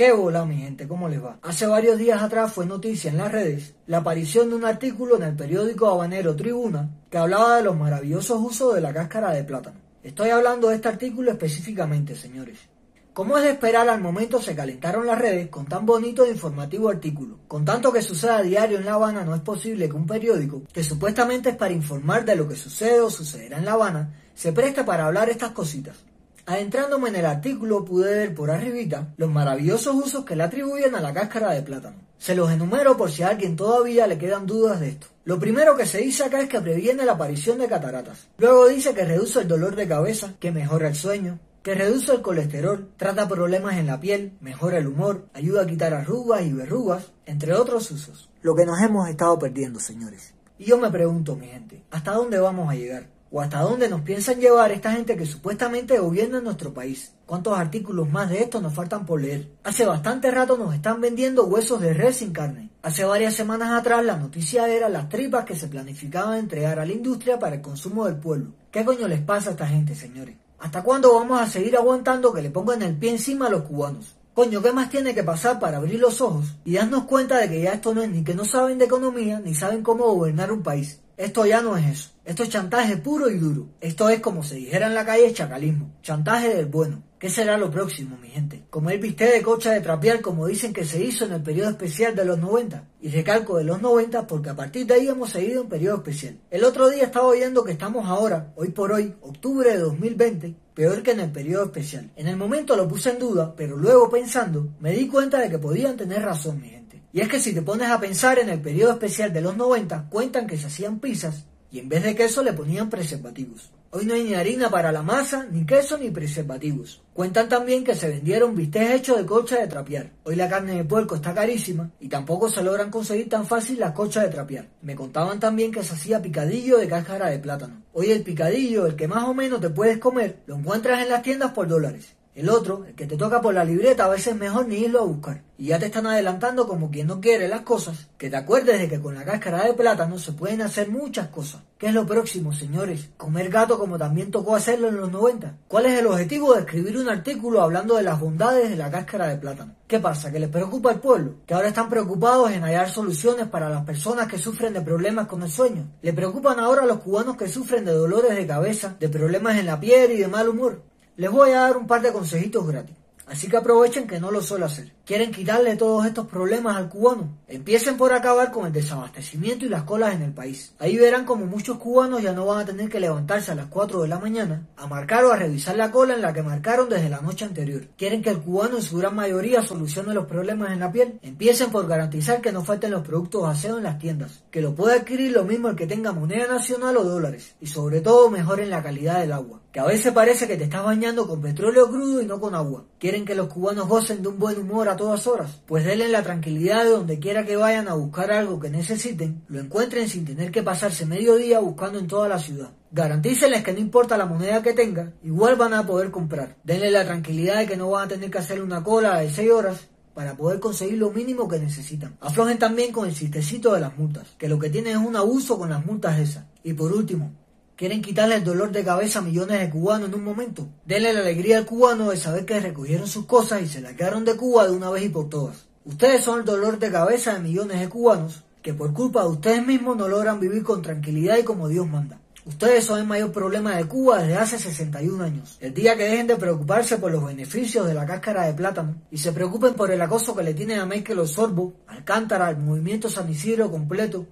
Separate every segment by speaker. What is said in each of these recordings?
Speaker 1: Qué bola, mi gente, ¿cómo les va? Hace varios días atrás fue noticia en las redes la aparición de un artículo en el periódico habanero Tribuna que hablaba de los maravillosos usos de la cáscara de plátano. Estoy hablando de este artículo específicamente, señores. Como es de esperar, al momento se calentaron las redes con tan bonito e informativo artículo. Con tanto que sucede a diario en La Habana, no es posible que un periódico, que supuestamente es para informar de lo que sucede o sucederá en La Habana, se preste para hablar estas cositas. Adentrándome en el artículo pude ver por arribita los maravillosos usos que le atribuyen a la cáscara de plátano. Se los enumero por si a alguien todavía le quedan dudas de esto. Lo primero que se dice acá es que previene la aparición de cataratas. Luego dice que reduce el dolor de cabeza, que mejora el sueño, que reduce el colesterol, trata problemas en la piel, mejora el humor, ayuda a quitar arrugas y verrugas, entre otros usos. Lo que nos hemos estado perdiendo, señores. Y yo me pregunto, mi gente, ¿hasta dónde vamos a llegar? ¿O hasta dónde nos piensan llevar esta gente que supuestamente gobierna nuestro país? ¿Cuántos artículos más de esto nos faltan por leer? Hace bastante rato nos están vendiendo huesos de res sin carne. Hace varias semanas atrás la noticia era las tripas que se planificaban entregar a la industria para el consumo del pueblo. ¿Qué coño les pasa a esta gente, señores? ¿Hasta cuándo vamos a seguir aguantando que le pongan el pie encima a los cubanos? Coño, ¿qué más tiene que pasar para abrir los ojos y darnos cuenta de que ya esto no es ni que no saben de economía ni saben cómo gobernar un país? Esto ya no es eso. Esto es chantaje puro y duro. Esto es como se dijera en la calle chacalismo. Chantaje del bueno. ¿Qué será lo próximo, mi gente? Como el viste de cocha de trapear como dicen que se hizo en el periodo especial de los 90. Y recalco de los 90 porque a partir de ahí hemos seguido un periodo especial. El otro día estaba oyendo que estamos ahora, hoy por hoy, octubre de 2020, peor que en el periodo especial. En el momento lo puse en duda, pero luego pensando, me di cuenta de que podían tener razón, mi gente. Y es que si te pones a pensar en el periodo especial de los 90, cuentan que se hacían pizzas y en vez de queso le ponían preservativos. Hoy no hay ni harina para la masa, ni queso, ni preservativos. Cuentan también que se vendieron bistecs hechos de cocha de trapear. Hoy la carne de puerco está carísima y tampoco se logran conseguir tan fácil las cochas de trapear. Me contaban también que se hacía picadillo de cáscara de plátano. Hoy el picadillo, el que más o menos te puedes comer, lo encuentras en las tiendas por dólares. El otro, el que te toca por la libreta, a veces es mejor ni irlo a buscar. Y ya te están adelantando como quien no quiere las cosas, que te acuerdes de que con la cáscara de plátano se pueden hacer muchas cosas. ¿Qué es lo próximo, señores? ¿Comer gato como también tocó hacerlo en los 90? ¿Cuál es el objetivo de escribir un artículo hablando de las bondades de la cáscara de plátano? ¿Qué pasa? ¿Que les preocupa al pueblo? ¿Que ahora están preocupados en hallar soluciones para las personas que sufren de problemas con el sueño? ¿Le preocupan ahora a los cubanos que sufren de dolores de cabeza, de problemas en la piel y de mal humor? Les voy a dar un par de consejitos gratis. Así que aprovechen que no lo suelo hacer. ¿Quieren quitarle todos estos problemas al cubano? Empiecen por acabar con el desabastecimiento y las colas en el país. Ahí verán como muchos cubanos ya no van a tener que levantarse a las 4 de la mañana a marcar o a revisar la cola en la que marcaron desde la noche anterior. ¿Quieren que el cubano en su gran mayoría solucione los problemas en la piel? Empiecen por garantizar que no falten los productos aseo en las tiendas. Que lo pueda adquirir lo mismo el que tenga moneda nacional o dólares. Y sobre todo mejoren la calidad del agua. Que a veces parece que te estás bañando con petróleo crudo y no con agua. ¿Quieren que los cubanos gocen de un buen humor a todas horas? Pues denle la tranquilidad de donde quiera que vayan a buscar algo que necesiten, lo encuentren sin tener que pasarse medio día buscando en toda la ciudad. Garantícenles que no importa la moneda que tengan, igual van a poder comprar. Denle la tranquilidad de que no van a tener que hacer una cola de 6 horas para poder conseguir lo mínimo que necesitan. Aflojen también con el chistecito de las multas, que lo que tienen es un abuso con las multas esas. Y por último, Quieren quitarle el dolor de cabeza a millones de cubanos en un momento. Denle la alegría al cubano de saber que recogieron sus cosas y se quedaron de Cuba de una vez y por todas. Ustedes son el dolor de cabeza de millones de cubanos que por culpa de ustedes mismos no logran vivir con tranquilidad y como Dios manda. Ustedes son el mayor problema de Cuba desde hace 61 años. El día que dejen de preocuparse por los beneficios de la cáscara de plátano y se preocupen por el acoso que le tienen a Michael Osorbo, Alcántara, al movimiento San Isidro completo,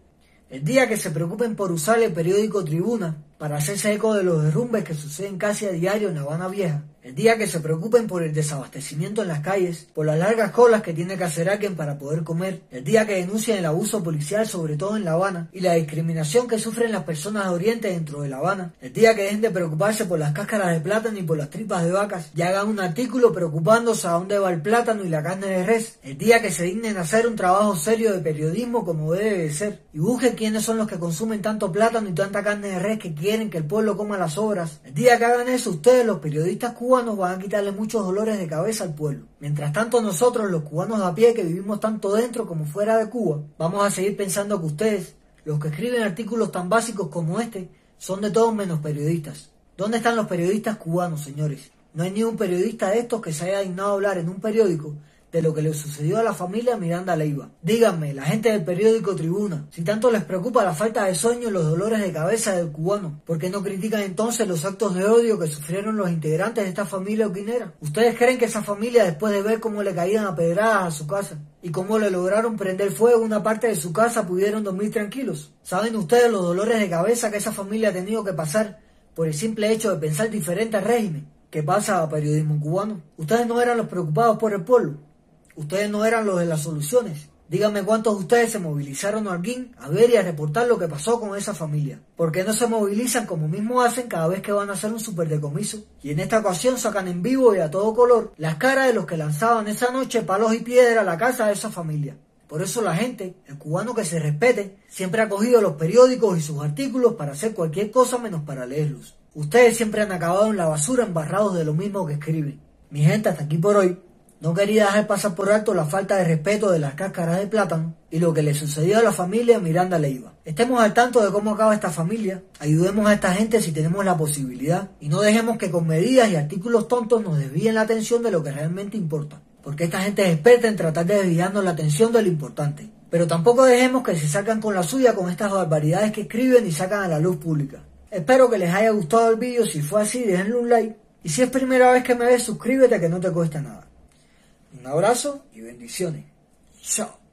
Speaker 1: el día que se preocupen por usar el periódico Tribuna para hacerse eco de los derrumbes que suceden casi a diario en La Habana Vieja, el día que se preocupen por el desabastecimiento en las calles, por las largas colas que tiene que hacer alguien para poder comer, el día que denuncien el abuso policial sobre todo en La Habana y la discriminación que sufren las personas de Oriente dentro de La Habana, el día que dejen de preocuparse por las cáscaras de plátano y por las tripas de vacas y hagan un artículo preocupándose a dónde va el plátano y la carne de res, el día que se dignen a hacer un trabajo serio de periodismo como debe de ser y busquen quiénes son los que consumen tanto plátano y tanta carne de res que que el pueblo coma las obras, el día que hagan eso ustedes los periodistas cubanos cubanos van a quitarle muchos dolores de cabeza al pueblo. Mientras tanto nosotros, los cubanos a pie que vivimos tanto dentro como fuera de Cuba, vamos a seguir pensando que ustedes, los que escriben artículos tan básicos como este, son de todos menos periodistas. ¿Dónde están los periodistas cubanos, señores? No hay ni un periodista de estos que se haya dignado hablar en un periódico de lo que le sucedió a la familia Miranda Leiva. Díganme, la gente del periódico Tribuna, si tanto les preocupa la falta de sueño y los dolores de cabeza del cubano, ¿por qué no critican entonces los actos de odio que sufrieron los integrantes de esta familia oquinera? ¿Ustedes creen que esa familia, después de ver cómo le caían a pedradas a su casa y cómo le lograron prender fuego una parte de su casa, pudieron dormir tranquilos? ¿Saben ustedes los dolores de cabeza que esa familia ha tenido que pasar por el simple hecho de pensar diferente al régimen? ¿Qué pasa a periodismo cubano? Ustedes no eran los preocupados por el pueblo. Ustedes no eran los de las soluciones. Díganme cuántos de ustedes se movilizaron a Arguín a ver y a reportar lo que pasó con esa familia. ¿Por qué no se movilizan como mismo hacen cada vez que van a hacer un superdecomiso? Y en esta ocasión sacan en vivo y a todo color las caras de los que lanzaban esa noche palos y piedra a la casa de esa familia. Por eso la gente, el cubano que se respete, siempre ha cogido los periódicos y sus artículos para hacer cualquier cosa menos para leerlos. Ustedes siempre han acabado en la basura embarrados de lo mismo que escriben. Mi gente, hasta aquí por hoy. No quería dejar pasar por alto la falta de respeto de las cáscaras de plátano y lo que le sucedió a la familia Miranda Leiva. Estemos al tanto de cómo acaba esta familia, ayudemos a esta gente si tenemos la posibilidad y no dejemos que con medidas y artículos tontos nos desvíen la atención de lo que realmente importa. Porque esta gente es experta en tratar de desviarnos la atención de lo importante. Pero tampoco dejemos que se salgan con la suya con estas barbaridades que escriben y sacan a la luz pública. Espero que les haya gustado el vídeo, si fue así déjenle un like y si es primera vez que me ves suscríbete que no te cuesta nada. Un abrazo y bendiciones. Chao.